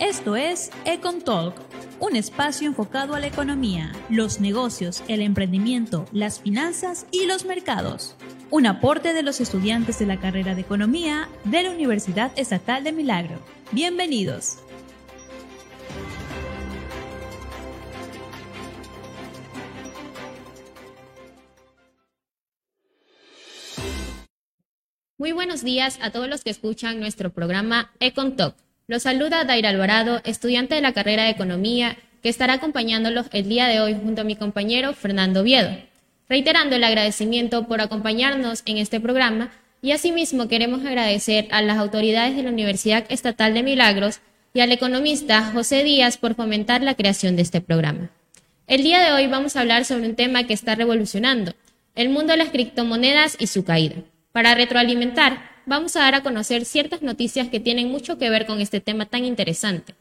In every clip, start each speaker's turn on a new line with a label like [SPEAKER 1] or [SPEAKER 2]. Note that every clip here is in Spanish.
[SPEAKER 1] Esto es Econ Talk, un espacio enfocado a la economía, los negocios, el emprendimiento, las finanzas y los mercados. Un aporte de los estudiantes de la carrera de Economía de la Universidad Estatal de Milagro. Bienvenidos.
[SPEAKER 2] Muy buenos días a todos los que escuchan nuestro programa Econ Talk. Los saluda Daira Alvarado, estudiante de la carrera de Economía, que estará acompañándolos el día de hoy junto a mi compañero Fernando Viedo, reiterando el agradecimiento por acompañarnos en este programa y asimismo queremos agradecer a las autoridades de la Universidad Estatal de Milagros y al economista José Díaz por fomentar la creación de este programa. El día de hoy vamos a hablar sobre un tema que está revolucionando, el mundo de las criptomonedas y su caída. Para retroalimentar, vamos a dar a conocer ciertas noticias que tienen mucho que ver con este tema tan interesante.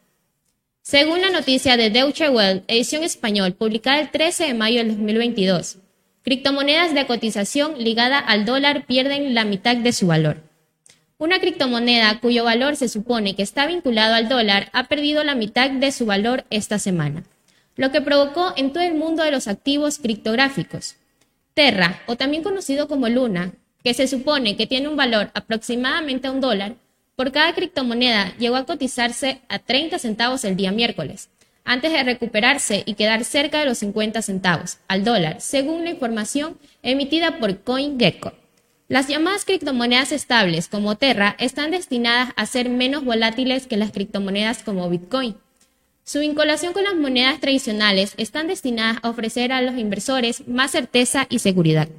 [SPEAKER 2] Según la noticia de Deutsche Welle, edición español, publicada el 13 de mayo del 2022, criptomonedas de cotización ligada al dólar pierden la mitad de su valor. Una criptomoneda cuyo valor se supone que está vinculado al dólar ha perdido la mitad de su valor esta semana, lo que provocó en todo el mundo de los activos criptográficos. Terra, o también conocido como Luna, que se supone que tiene un valor aproximadamente a un dólar, por cada criptomoneda llegó a cotizarse a 30 centavos el día miércoles, antes de recuperarse y quedar cerca de los 50 centavos al dólar, según la información emitida por CoinGecko. Las llamadas criptomonedas estables como Terra están destinadas a ser menos volátiles que las criptomonedas como Bitcoin. Su vinculación con las monedas tradicionales están destinadas a ofrecer a los inversores más certeza y seguridad.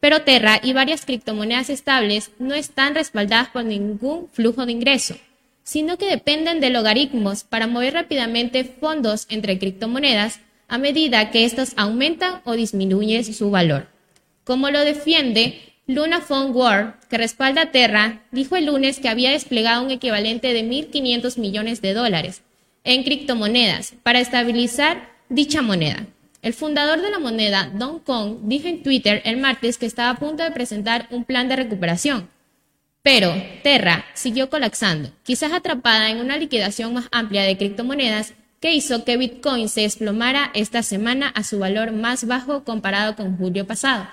[SPEAKER 2] Pero Terra y varias criptomonedas estables no están respaldadas por ningún flujo de ingreso, sino que dependen de logaritmos para mover rápidamente fondos entre criptomonedas a medida que éstas aumentan o disminuyen su valor. Como lo defiende Luna Fund World, que respalda Terra, dijo el lunes que había desplegado un equivalente de 1.500 millones de dólares en criptomonedas para estabilizar dicha moneda. El fundador de la moneda, Don Kong, dijo en Twitter el martes que estaba a punto de presentar un plan de recuperación. Pero Terra siguió colapsando, quizás atrapada en una liquidación más amplia de criptomonedas que hizo que Bitcoin se desplomara esta semana a su valor más bajo comparado con julio pasado.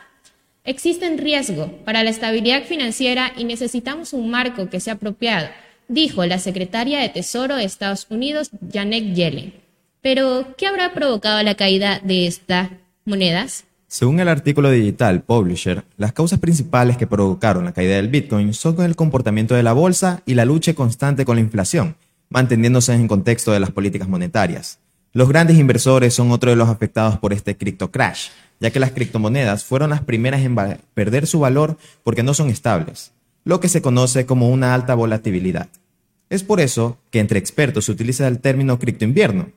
[SPEAKER 2] Existe un riesgo para la estabilidad financiera y necesitamos un marco que sea apropiado, dijo la secretaria de Tesoro de Estados Unidos, Janet Yellen. Pero, ¿qué habrá provocado la caída de estas monedas?
[SPEAKER 3] Según el artículo digital Publisher, las causas principales que provocaron la caída del Bitcoin son el comportamiento de la bolsa y la lucha constante con la inflación, manteniéndose en contexto de las políticas monetarias. Los grandes inversores son otro de los afectados por este cripto crash, ya que las criptomonedas fueron las primeras en perder su valor porque no son estables, lo que se conoce como una alta volatilidad. Es por eso que entre expertos se utiliza el término criptoinvierno,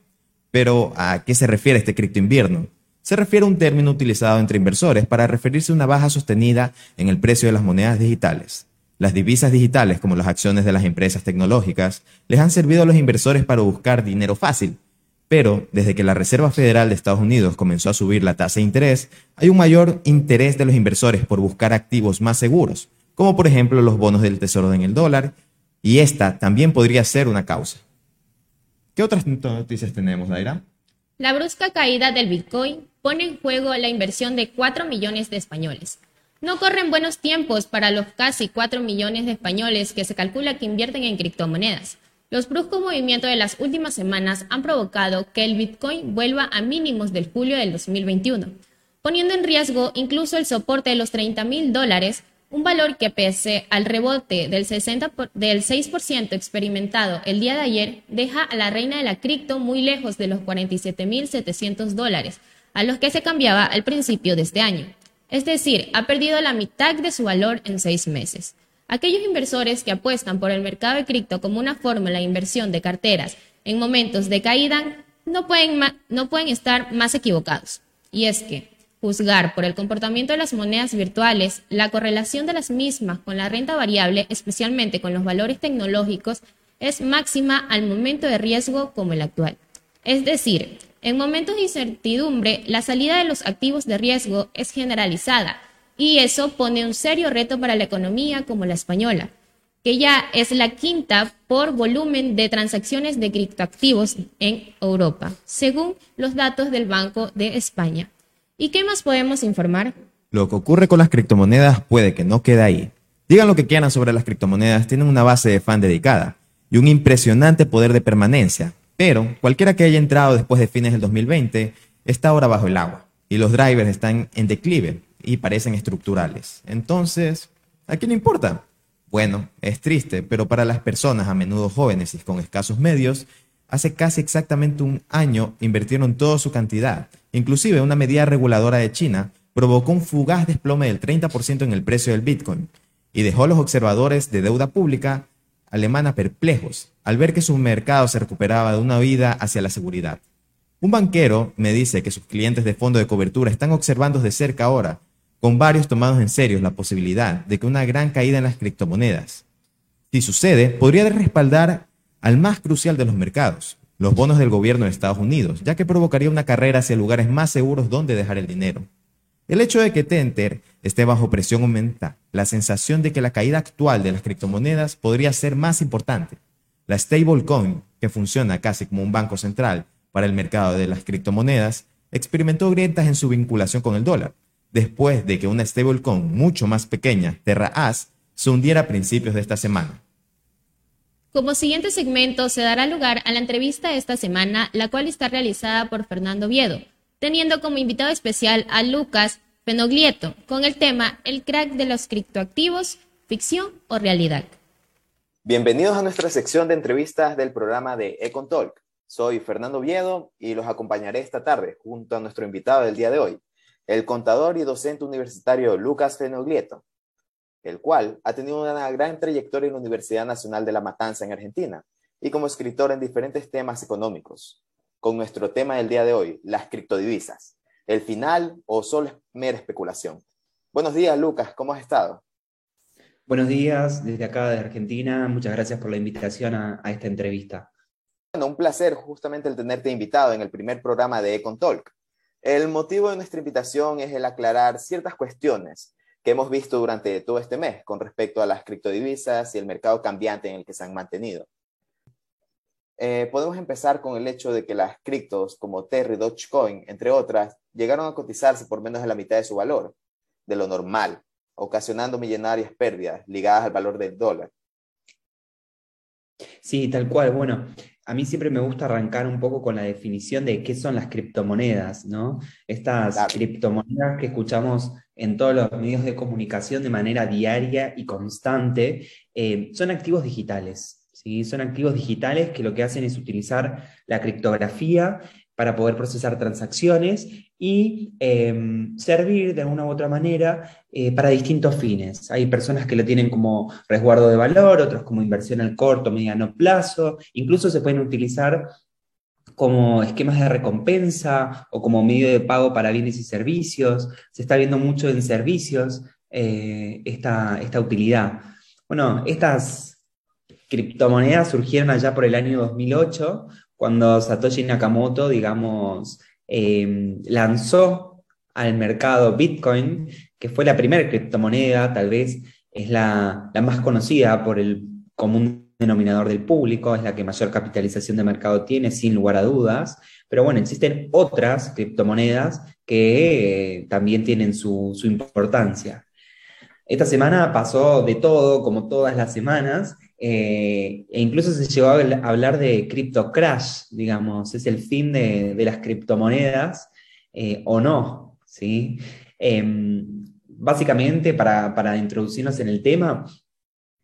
[SPEAKER 3] pero, ¿a qué se refiere este cripto invierno? Se refiere a un término utilizado entre inversores para referirse a una baja sostenida en el precio de las monedas digitales. Las divisas digitales, como las acciones de las empresas tecnológicas, les han servido a los inversores para buscar dinero fácil. Pero, desde que la Reserva Federal de Estados Unidos comenzó a subir la tasa de interés, hay un mayor interés de los inversores por buscar activos más seguros, como por ejemplo los bonos del Tesoro en el dólar, y esta también podría ser una causa. ¿Qué otras noticias tenemos, Daira?
[SPEAKER 2] La brusca caída del Bitcoin pone en juego la inversión de 4 millones de españoles. No corren buenos tiempos para los casi 4 millones de españoles que se calcula que invierten en criptomonedas. Los bruscos movimientos de las últimas semanas han provocado que el Bitcoin vuelva a mínimos del julio del 2021, poniendo en riesgo incluso el soporte de los 30 mil dólares un valor que pese al rebote del, 60 del 6% experimentado el día de ayer, deja a la reina de la cripto muy lejos de los 47.700 dólares, a los que se cambiaba al principio de este año. Es decir, ha perdido la mitad de su valor en seis meses. Aquellos inversores que apuestan por el mercado de cripto como una fórmula de inversión de carteras en momentos de caída no pueden estar más equivocados. Y es que juzgar por el comportamiento de las monedas virtuales, la correlación de las mismas con la renta variable, especialmente con los valores tecnológicos, es máxima al momento de riesgo como el actual. Es decir, en momentos de incertidumbre, la salida de los activos de riesgo es generalizada y eso pone un serio reto para la economía como la española. que ya es la quinta por volumen de transacciones de criptoactivos en Europa, según los datos del Banco de España. ¿Y qué más podemos informar?
[SPEAKER 3] Lo que ocurre con las criptomonedas puede que no quede ahí. Digan lo que quieran sobre las criptomonedas, tienen una base de fan dedicada y un impresionante poder de permanencia, pero cualquiera que haya entrado después de fines del 2020 está ahora bajo el agua y los drivers están en declive y parecen estructurales. Entonces, ¿a quién le importa? Bueno, es triste, pero para las personas a menudo jóvenes y con escasos medios, hace casi exactamente un año invirtieron toda su cantidad. Inclusive una medida reguladora de China provocó un fugaz desplome del 30% en el precio del Bitcoin y dejó a los observadores de deuda pública alemana perplejos al ver que su mercado se recuperaba de una vida hacia la seguridad. Un banquero me dice que sus clientes de fondo de cobertura están observando de cerca ahora con varios tomados en serio la posibilidad de que una gran caída en las criptomonedas. Si sucede, podría respaldar al más crucial de los mercados, los bonos del gobierno de Estados Unidos, ya que provocaría una carrera hacia lugares más seguros donde dejar el dinero. El hecho de que Tether esté bajo presión aumenta la sensación de que la caída actual de las criptomonedas podría ser más importante. La stablecoin, que funciona casi como un banco central para el mercado de las criptomonedas, experimentó grietas en su vinculación con el dólar, después de que una stablecoin mucho más pequeña, TerraAs, se hundiera a principios de esta semana.
[SPEAKER 2] Como siguiente segmento se dará lugar a la entrevista esta semana, la cual está realizada por Fernando Viedo, teniendo como invitado especial a Lucas Fenoglieto, con el tema El crack de los criptoactivos, ficción o realidad.
[SPEAKER 3] Bienvenidos a nuestra sección de entrevistas del programa de Econ Talk. Soy Fernando Viedo y los acompañaré esta tarde junto a nuestro invitado del día de hoy, el contador y docente universitario Lucas Fenoglieto, el cual ha tenido una gran trayectoria en la Universidad Nacional de La Matanza en Argentina y como escritor en diferentes temas económicos, con nuestro tema del día de hoy, las criptodivisas, el final o solo es mera especulación. Buenos días, Lucas, ¿cómo has estado?
[SPEAKER 4] Buenos días, desde acá de Argentina, muchas gracias por la invitación a, esta entrevista.
[SPEAKER 3] Bueno, un placer justamente el tenerte invitado en el primer programa de Econ Talk. El motivo de nuestra invitación es el aclarar ciertas cuestiones que hemos visto durante todo este mes con respecto a las criptodivisas y el mercado cambiante en el que se han mantenido. Eh, podemos empezar con el hecho de que las criptos como Terra y Dogecoin, entre otras, llegaron a cotizarse por menos de la mitad de su valor, de lo normal, ocasionando millonarias pérdidas ligadas al valor del dólar.
[SPEAKER 4] Sí, tal cual. Bueno, a mí siempre me gusta arrancar un poco con la definición de qué son las criptomonedas, ¿no? Estas criptomonedas que escuchamos en todos los medios de comunicación de manera diaria y constante, eh, son activos digitales, ¿sí? Son activos digitales que lo que hacen es utilizar la criptografía para poder procesar transacciones y em, servir de alguna u otra manera eh, para distintos fines. Hay personas que lo tienen como resguardo de valor, otros como inversión al corto, mediano plazo, incluso se pueden utilizar como esquemas de recompensa o como medio de pago para bienes y servicios. Se está viendo mucho en servicios eh, esta, esta utilidad. Bueno, estas criptomonedas surgieron allá por el año 2008 cuando Satoshi Nakamoto, digamos, em, lanzó al mercado Bitcoin, que fue la primera criptomoneda, tal vez es la, más conocida por el común denominador del público, es la que mayor capitalización de mercado tiene, sin lugar a dudas, pero bueno, existen otras criptomonedas que eh, también tienen su, su importancia. Esta semana pasó de todo, como todas las semanas, eh, e incluso se llegó a hablar de crypto crash, digamos, es el fin de, las criptomonedas eh, o no. ¿sí? Em, básicamente, para, introducirnos en el tema,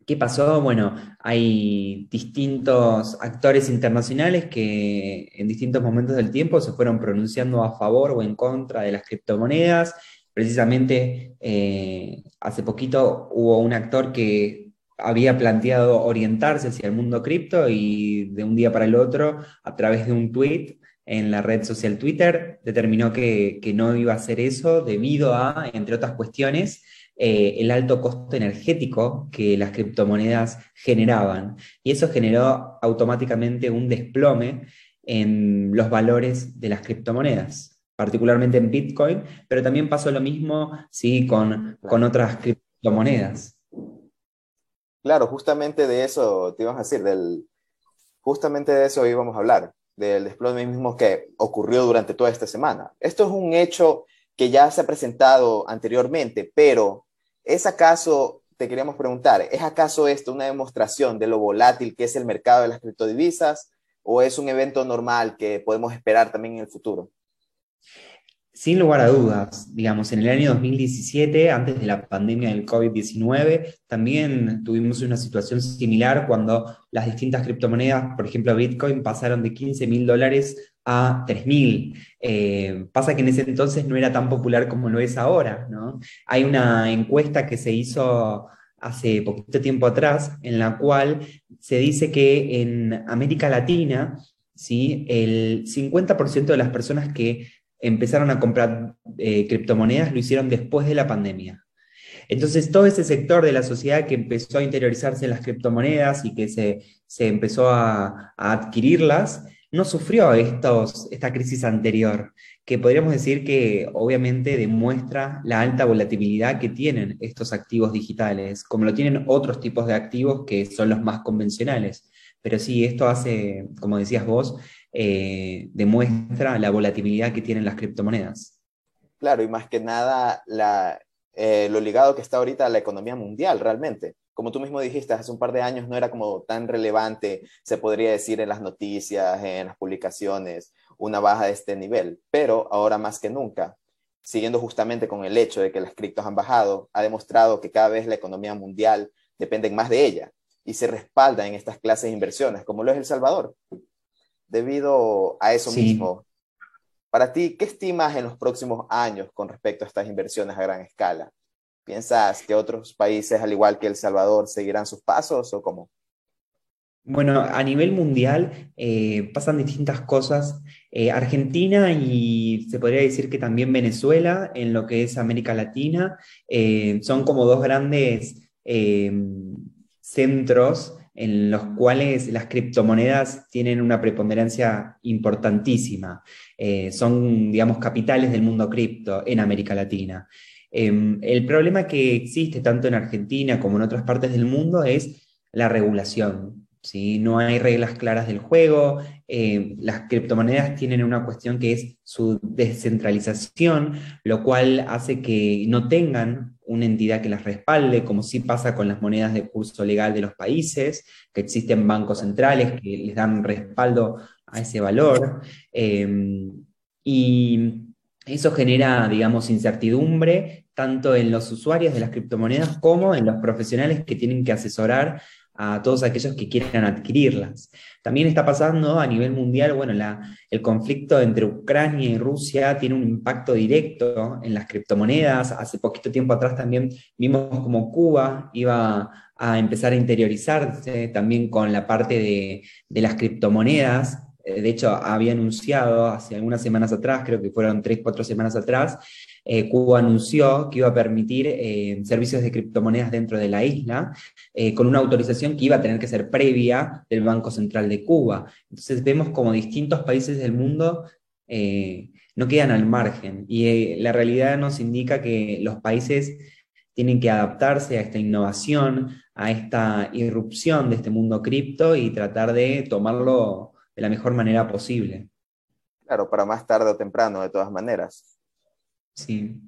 [SPEAKER 4] ¿qué pasó? Bueno, hay distintos actores internacionales que en distintos momentos del tiempo se fueron pronunciando a favor o en contra de las criptomonedas. Precisamente eh, hace poquito hubo un actor que había planteado orientarse hacia el mundo cripto y de un día para el otro, a través de un tweet en la red social Twitter, determinó que, no iba a hacer eso debido a, entre otras cuestiones, eh, el alto costo energético que las criptomonedas generaban. Y eso generó automáticamente un desplome en los valores de las criptomonedas, particularmente en Bitcoin, pero también pasó lo mismo ¿sí? con, con otras criptomonedas.
[SPEAKER 3] Claro, justamente de eso te ibas a decir, del, justamente de eso íbamos a hablar, del desplome mismo que ocurrió durante toda esta semana. Esto es un hecho que ya se ha presentado anteriormente, pero ¿es acaso, te queríamos preguntar, ¿es acaso esto una demostración de lo volátil que es el mercado de las criptodivisas o es un evento normal que podemos esperar también en el futuro?
[SPEAKER 4] Sin lugar a dudas, digamos, en el año 2017, antes de la pandemia del COVID-19, también tuvimos una situación similar cuando las distintas criptomonedas, por ejemplo Bitcoin, pasaron de 15 mil dólares a 3 mil. Eh, pasa que en ese entonces no era tan popular como lo es ahora, ¿no? Hay una encuesta que se hizo hace poquito tiempo atrás, en la cual se dice que en América Latina, ¿sí? el 50% de las personas que empezaron a comprar eh, criptomonedas lo hicieron después de la pandemia. Entonces, todo ese sector de la sociedad que empezó a interiorizarse en las criptomonedas y que se, empezó a, adquirirlas, no sufrió estos, esta crisis anterior, que podríamos decir que obviamente demuestra la alta volatilidad que tienen estos activos digitales, como lo tienen otros tipos de activos que son los más convencionales. Pero sí, esto hace, como decías vos, eh, demuestra la volatilidad que tienen las criptomonedas.
[SPEAKER 3] Claro, y más que nada eh, lo ligado que está ahorita a la economía mundial realmente. Como tú mismo dijiste, hace un par de años no era como tan relevante, se podría decir en las noticias, en las publicaciones, una baja de este nivel, pero ahora más que nunca, siguiendo justamente con el hecho de que las criptos han bajado, ha demostrado que cada vez la economía mundial depende más de ella y se respalda en estas clases de inversiones, como lo es El Salvador debido a eso mismo. Para ti, ¿qué estimas en los próximos años con respecto a estas inversiones a gran escala? ¿Piensas que otros países, al igual que El Salvador, seguirán sus pasos o cómo?
[SPEAKER 4] Bueno, a nivel mundial eh, pasan distintas cosas. Eh, Argentina y se podría decir que también Venezuela, en lo que es América Latina, eh, son como dos grandes centros en los cuales las criptomonedas tienen una preponderancia importantísima. Eh, son, digamos, capitales del mundo cripto en América Latina. Em, el problema que existe tanto en Argentina como en otras partes del mundo es la regulación. ¿sí? No hay reglas claras del juego. Em, las criptomonedas tienen una cuestión que es su descentralización, lo cual hace que no tengan una entidad que las respalde, como sí pasa con las monedas de curso legal de los países, que existen bancos centrales que les dan respaldo a ese valor. Em, y eso genera, digamos, incertidumbre tanto en los usuarios de las criptomonedas como en los profesionales que tienen que asesorar a todos aquellos que quieran adquirirlas. También está pasando a nivel mundial, bueno, el conflicto entre Ucrania y Rusia tiene un impacto directo en las criptomonedas. Hace poquito tiempo atrás también vimos como Cuba iba a empezar a interiorizarse también con la parte de, de las criptomonedas. Eh, de hecho, había anunciado hace algunas semanas atrás, creo que fueron tres, cuatro semanas atrás, eh, Cuba anunció que iba a permitir eh, servicios de criptomonedas dentro de la isla, eh, con una autorización que iba a tener que ser previa del Banco Central de Cuba. Entonces vemos como distintos países del mundo no quedan al margen y la realidad nos indica que los países tienen que adaptarse a esta innovación, a esta irrupción de este mundo cripto y tratar de tomarlo de la mejor manera posible.
[SPEAKER 3] Claro, para más tarde o temprano, de todas maneras.
[SPEAKER 4] Sí.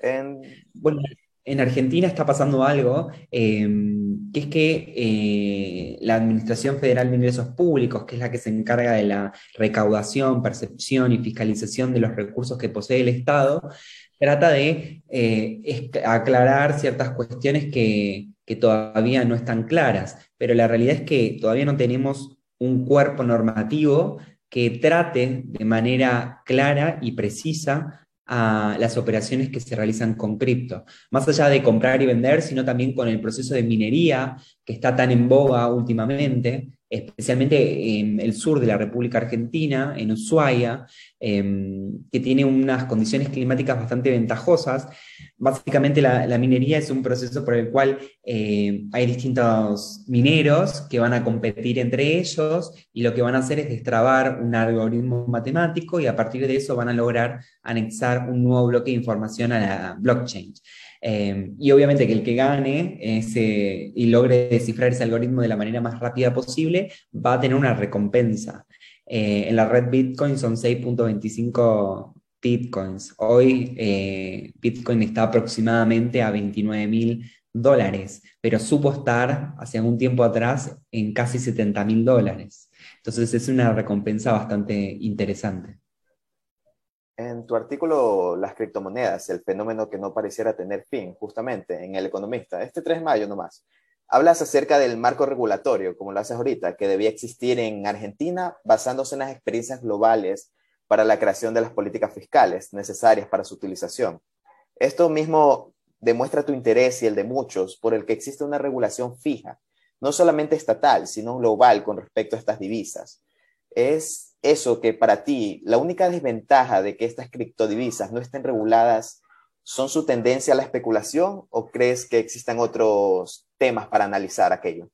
[SPEAKER 4] En, bueno, en Argentina está pasando algo, em, que es que eh, la Administración Federal de Ingresos Públicos, que es la que se encarga de la recaudación, percepción y fiscalización de los recursos que posee el Estado, trata de eh, aclarar ciertas cuestiones que, que todavía no están claras, pero la realidad es que todavía no tenemos un cuerpo normativo que trate de manera clara y precisa a las operaciones que se realizan con cripto. Más allá de comprar y vender, sino también con el proceso de minería que está tan en boga últimamente, especialmente en el sur de la República Argentina, en Ushuaia, em, que tiene unas condiciones climáticas bastante ventajosas. Básicamente la, minería es un proceso por el cual eh, hay distintos mineros que van a competir entre ellos y lo que van a hacer es destrabar un algoritmo matemático y a partir de eso van a lograr anexar un nuevo bloque de información a la blockchain. Eh, y obviamente que el que gane ese, y logre descifrar ese algoritmo de la manera más rápida posible va a tener una recompensa. Eh, en la red Bitcoin son 6.25 Bitcoins. Hoy Bitcoin está aproximadamente a 29 mil dólares, pero supo estar hace algún tiempo atrás en casi 70 mil dólares. Entonces es una recompensa bastante interesante.
[SPEAKER 3] En tu artículo Las criptomonedas, el fenómeno que no pareciera tener fin, justamente en El Economista, este 3 de mayo nomás, hablas acerca del marco regulatorio, como lo haces ahorita, que debía existir en Argentina basándose en las experiencias globales para la creación de las políticas fiscales necesarias para su utilización. Esto mismo demuestra tu interés y el de muchos por el que existe una regulación fija, no solamente estatal, sino global con respecto a estas divisas. Es eso que para ti la única desventaja de que estas criptodivisas no estén reguladas son su tendencia a la especulación o crees que existan otros temas para analizar aquello?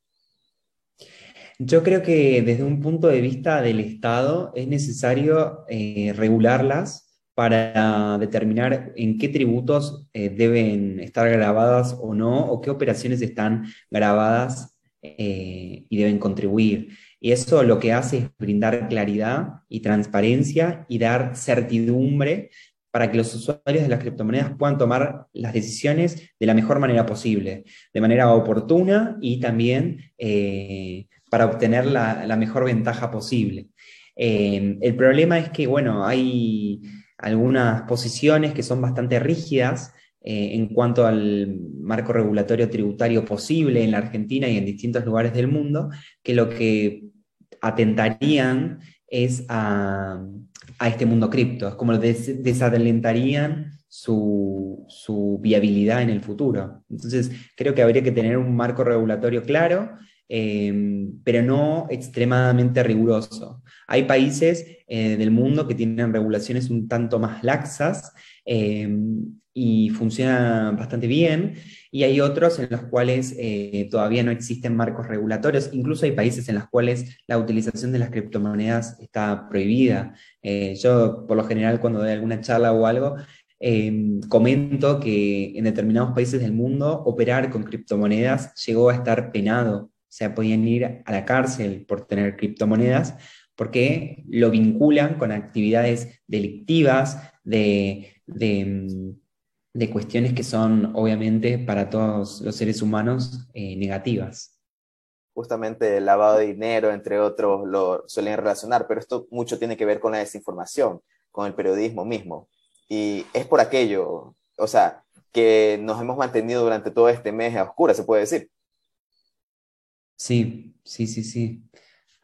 [SPEAKER 4] Yo creo que desde un punto de vista del Estado es necesario eh, regularlas para determinar en qué tributos eh, deben estar grabadas o no, o qué operaciones están grabadas eh, y deben contribuir. Y eso lo que hace es brindar claridad y transparencia y dar certidumbre para que los usuarios de las criptomonedas puedan tomar las decisiones de la mejor manera posible, de manera oportuna y también eh, para obtener la, mejor ventaja posible. Eh, el problema es que, bueno, hay algunas posiciones que son bastante rígidas eh, en cuanto al marco regulatorio tributario posible en la Argentina y en distintos lugares del mundo, que lo que atentarían es a, este mundo cripto, es como des, desalentarían su, viabilidad en el futuro. Entonces, creo que habría que tener un marco regulatorio claro, em, pero no extremadamente riguroso. Hay países eh, del mundo que tienen regulaciones un tanto más laxas em, y funcionan bastante bien y hay otros en los cuales eh, todavía no existen marcos regulatorios. Incluso hay países en los cuales la utilización de las criptomonedas está prohibida. Eh, yo, por lo general, cuando doy alguna charla o algo, em, comento que en determinados países del mundo operar con criptomonedas llegó a estar penado. Sea, podían ir a la cárcel por tener criptomonedas porque lo vinculan con actividades delictivas de, de em, de cuestiones que son obviamente para todos los seres humanos eh, negativas.
[SPEAKER 3] Justamente el lavado de dinero, entre otros, lo suelen relacionar, pero esto mucho tiene que ver con la desinformación, con el periodismo mismo. Y es por aquello, o sea, que nos hemos mantenido durante todo este mes a oscura, se puede decir.
[SPEAKER 4] Sí, sí, sí, sí,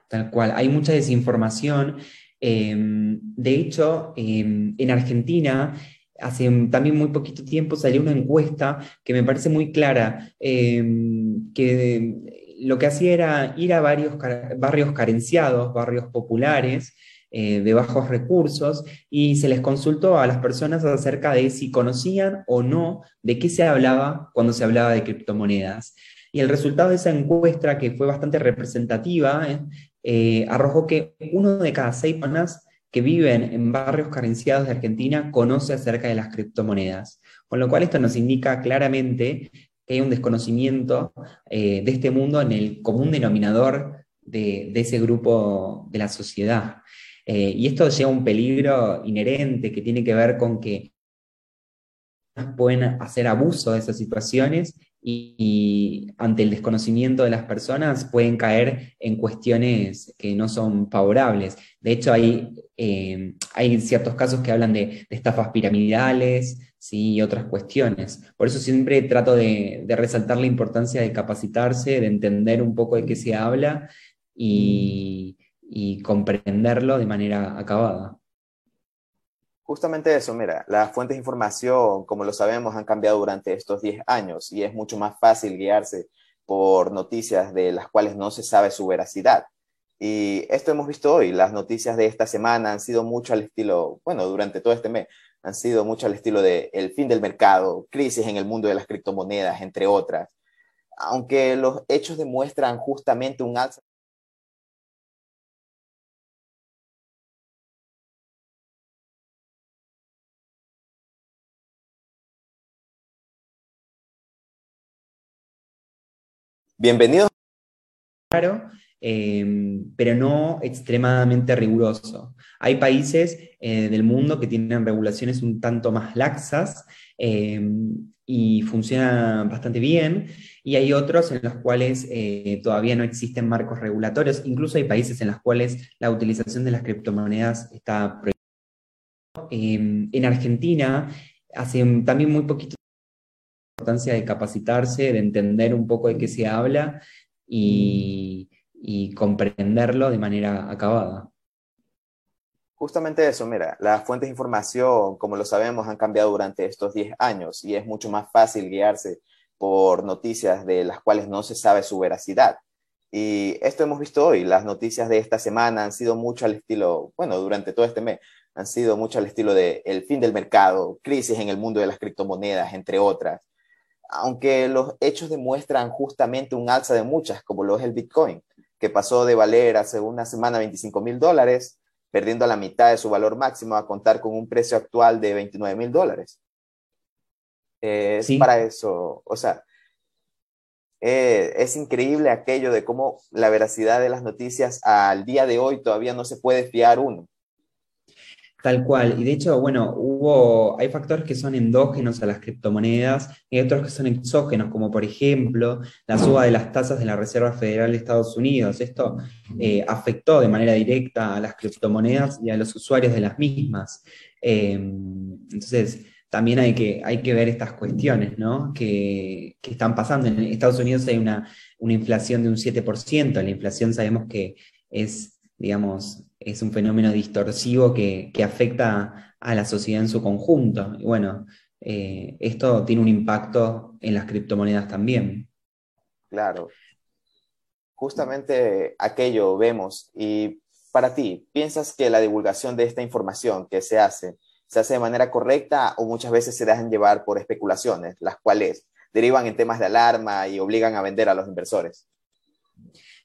[SPEAKER 4] tal cual. Hay mucha desinformación. Em, de hecho, em, en Argentina hace también muy poquito tiempo salió una encuesta que me parece muy clara, em, que lo que hacía era ir a varios barrios carenciados, barrios populares, eh, de bajos recursos, y se les consultó a las personas acerca de si conocían o no de qué se hablaba cuando se hablaba de criptomonedas. Y el resultado de esa encuesta, que fue bastante representativa, eh, eh, arrojó que uno de cada seis personas que viven en barrios carenciados de Argentina conoce acerca de las criptomonedas. Con lo cual esto nos indica claramente que hay un desconocimiento eh, de este mundo en el común denominador de, ese grupo de la sociedad. Y esto lleva a un peligro inherente que tiene que ver con que pueden hacer abuso de esas situaciones y, ante el desconocimiento de las personas pueden caer en cuestiones que no son favorables. De hecho, hay, eh, hay ciertos casos que hablan de, estafas piramidales ¿sí? y otras cuestiones. Por eso siempre trato de, resaltar la importancia de capacitarse, de entender un poco de qué se habla y comprenderlo de manera acabada.
[SPEAKER 3] Justamente eso, mira, las fuentes de información, como lo sabemos, han cambiado durante estos 10 años y es mucho más fácil guiarse por noticias de las cuales no se sabe su veracidad. Y esto hemos visto hoy, las noticias de esta semana han sido mucho al estilo, bueno, durante todo este mes, han sido mucho al estilo de el fin del mercado, crisis en el mundo de las criptomonedas, entre otras. Aunque los hechos demuestran justamente un alza Bienvenidos.
[SPEAKER 4] Claro, em, pero no extremadamente riguroso. Hay países eh, del mundo que tienen regulaciones un tanto más laxas em, y funcionan bastante bien, y hay otros en los cuales eh, todavía no existen marcos regulatorios. Incluso hay países en los cuales la utilización de las criptomonedas está prohibida. En Argentina, hace también muy poquito importancia de capacitarse, de entender un poco de qué se habla y, y comprenderlo de manera acabada.
[SPEAKER 3] Justamente eso, mira, las fuentes de información, como lo sabemos, han cambiado durante estos 10 años y es mucho más fácil guiarse por noticias de las cuales no se sabe su veracidad. Y esto hemos visto hoy, las noticias de esta semana han sido mucho al estilo, bueno, durante todo este mes, han sido mucho al estilo de el fin del mercado, crisis en el mundo de las criptomonedas, entre otras. Aunque los hechos demuestran justamente un alza de muchas, como lo es el Bitcoin, que pasó de valer hace una semana 25 mil dólares perdiendo la mitad de su valor máximo a contar con un precio actual de 29 mil dólares. Eh, es para eso, o sea, eh, es increíble aquello de cómo la veracidad de las noticias al día de hoy todavía no se puede fiar uno.
[SPEAKER 4] Tal cual. Y de hecho, bueno, hubo, hay factores que son endógenos a las criptomonedas y otros que son exógenos, como por ejemplo la suba de las tasas de la Reserva Federal de Estados Unidos. Esto eh, afectó de manera directa a las criptomonedas y a los usuarios de las mismas. Em, entonces, también hay que, hay que ver estas cuestiones ¿no? que, que están pasando. En Estados Unidos hay una, una inflación de un 7%. La inflación sabemos que es, digamos, es un fenómeno distorsivo que, afecta a la sociedad en su conjunto. Y bueno, eh, esto tiene un impacto en las criptomonedas también.
[SPEAKER 3] Claro. Justamente aquello vemos. Y para ti, ¿piensas que la divulgación de esta información que se hace se hace de manera correcta o muchas veces se dejan llevar por especulaciones, las cuales derivan en temas de alarma y obligan a vender a los inversores?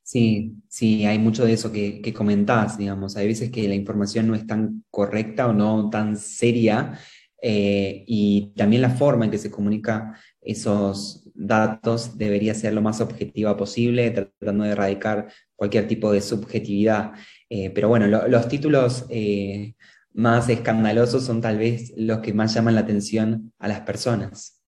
[SPEAKER 4] Sí, sí, hay mucho de eso que, que comentás, digamos. Hay veces que la información no es tan correcta o no tan seria eh, y también la forma en que se comunica esos datos debería ser lo más objetiva posible, tratando de erradicar cualquier tipo de subjetividad. Eh, pero bueno, los títulos eh, más escandalosos son tal vez los que más llaman la atención a las personas.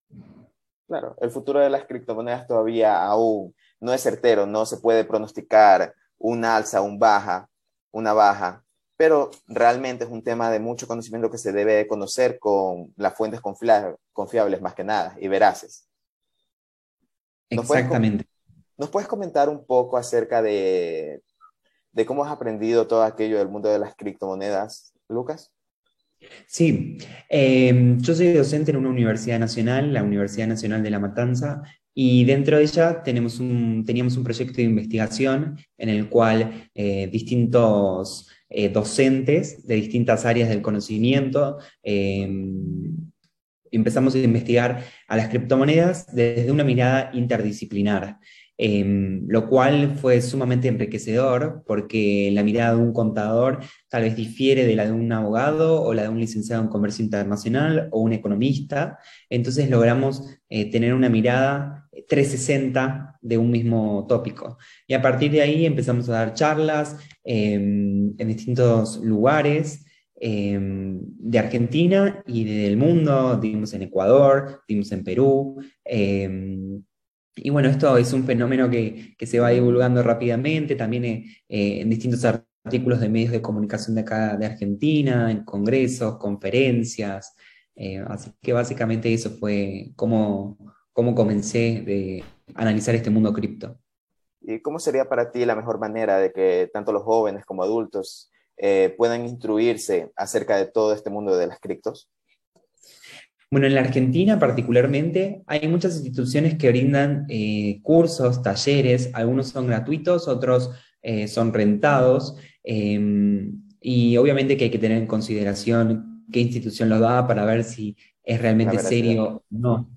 [SPEAKER 3] Claro, el futuro de las criptomonedas todavía aún no es certero, no se puede pronosticar un alza, un baja, una baja, pero realmente es un tema de mucho conocimiento que se debe conocer con las fuentes confiables más que nada y veraces.
[SPEAKER 4] Exactamente.
[SPEAKER 3] ¿Nos puedes comentar un poco acerca de, de cómo has aprendido todo aquello del mundo de las criptomonedas, Lucas?
[SPEAKER 4] Sí, em, yo soy docente en una universidad nacional, la Universidad Nacional de La Matanza, y dentro de ella tenemos un, teníamos un proyecto de investigación en el cual eh, distintos eh, docentes de distintas áreas del conocimiento em, empezamos a investigar a las criptomonedas desde una mirada interdisciplinar. Em, lo cual fue sumamente enriquecedor porque la mirada de un contador tal vez difiere de la de un abogado o la de un licenciado en comercio internacional o un economista. Entonces logramos eh, tener una mirada 360 de un mismo tópico. Y a partir de ahí empezamos a dar charlas em, en distintos lugares. Em, de Argentina y del mundo, dimos en Ecuador, dimos en Perú, y bueno, esto es un fenómeno que, se va divulgando rápidamente, también eh, en distintos artículos de medios de comunicación de acá de Argentina, en congresos, conferencias. Eh, así que básicamente eso fue cómo, cómo comencé de analizar este mundo cripto.
[SPEAKER 3] ¿Y cómo sería para ti la mejor manera de que tanto los jóvenes como adultos puedan instruirse acerca de todo este mundo de las criptos?
[SPEAKER 4] Bueno, en la Argentina particularmente hay muchas instituciones que brindan eh, cursos, talleres, algunos son gratuitos, otros eh, son rentados, em, y obviamente que hay que tener en consideración qué institución lo da para ver si es realmente serio o no.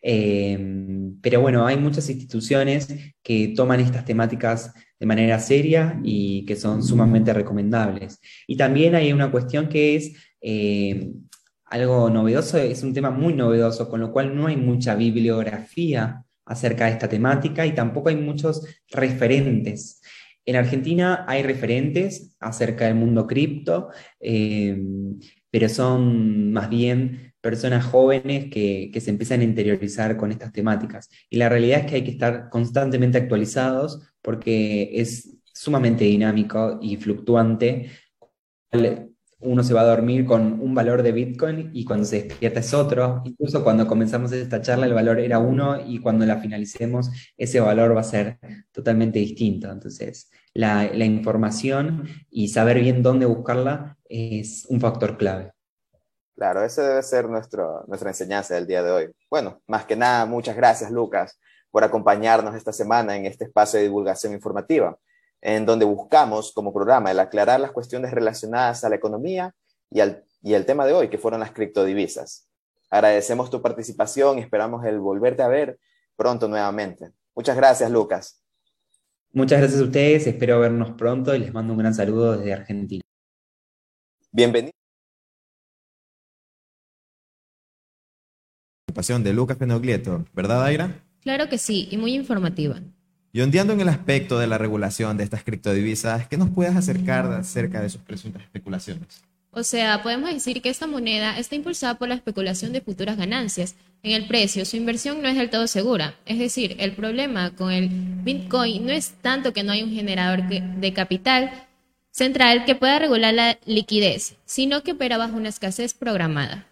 [SPEAKER 4] Em, pero bueno, hay muchas instituciones que toman estas temáticas de manera seria y que son sumamente recomendables. Y también hay una cuestión que es em, algo novedoso, es un tema muy novedoso, con lo cual no hay mucha bibliografía acerca de esta temática y tampoco hay muchos referentes. En Argentina hay referentes acerca del mundo cripto, eh, pero son más bien personas jóvenes que, que, se empiezan a interiorizar con estas temáticas. Y la realidad es que hay que estar constantemente actualizados porque es sumamente dinámico y fluctuante uno se va a dormir con un valor de Bitcoin y cuando se despierta es otro. Incluso cuando comenzamos esta charla el valor era uno y cuando la finalicemos ese valor va a ser totalmente distinto. Entonces, la, la información y saber bien dónde buscarla es un factor clave.
[SPEAKER 5] Claro, esa debe ser nuestro, nuestra enseñanza del día de hoy. Bueno, más que nada, muchas gracias Lucas por acompañarnos esta semana en este espacio de divulgación informativa en donde buscamos como programa el aclarar las cuestiones relacionadas a la economía y al, y el tema de hoy, que fueron las criptodivisas. Agradecemos tu participación y esperamos el volverte a ver pronto nuevamente. Muchas gracias, Lucas.
[SPEAKER 4] Muchas gracias a ustedes, espero vernos pronto y les mando un gran saludo desde Argentina.
[SPEAKER 5] Bienvenido.
[SPEAKER 3] De Lucas Penoglieto, ¿verdad, Aira?
[SPEAKER 2] Claro que sí, y muy informativa.
[SPEAKER 3] Y ondeando en el aspecto de la regulación de estas criptodivisas, ¿qué nos puedes acercar acerca de sus presuntas especulaciones?
[SPEAKER 2] O sea, podemos decir que esta moneda está impulsada por la especulación de futuras ganancias. En el precio, su inversión no es del todo segura. Es decir, el problema con el Bitcoin no es tanto que no hay un generador de capital central que pueda regular la liquidez, sino que opera bajo una escasez programada.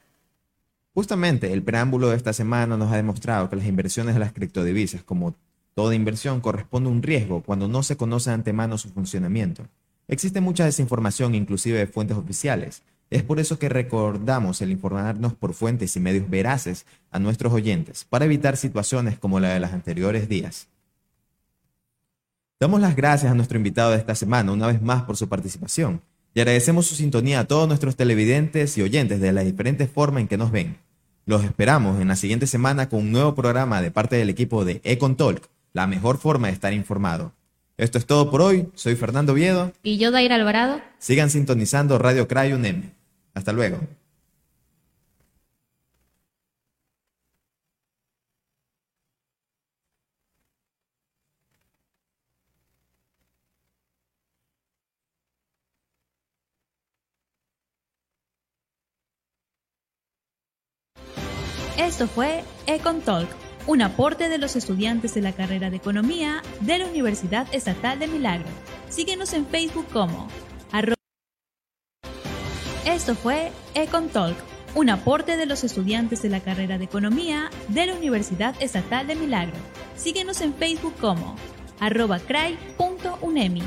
[SPEAKER 3] Justamente, el preámbulo de esta semana nos ha demostrado que las inversiones de las criptodivisas, como Toda inversión corresponde a un riesgo cuando no se conoce de antemano su funcionamiento. Existe mucha desinformación, inclusive de fuentes oficiales. Es por eso que recordamos el informarnos por fuentes y medios veraces a nuestros oyentes, para evitar situaciones como la de los anteriores días. Damos las gracias a nuestro invitado de esta semana una vez más por su participación y agradecemos su sintonía a todos nuestros televidentes y oyentes de las diferentes formas en que nos ven. Los esperamos en la siguiente semana con un nuevo programa de parte del equipo de Econ Talk la mejor forma de estar informado. Esto es todo por hoy. Soy Fernando Viedo.
[SPEAKER 2] Y yo, Daira Alvarado.
[SPEAKER 3] Sigan sintonizando Radio Cray UNEM. Hasta luego.
[SPEAKER 1] Esto fue Econ Talk un aporte de los estudiantes de la carrera de Economía de la Universidad Estatal de Milagro. Síguenos en Facebook como Esto fue Econ Talk, un aporte de los estudiantes de la carrera de Economía de la Universidad Estatal de Milagro. Síguenos en Facebook como arroba cray.unemi.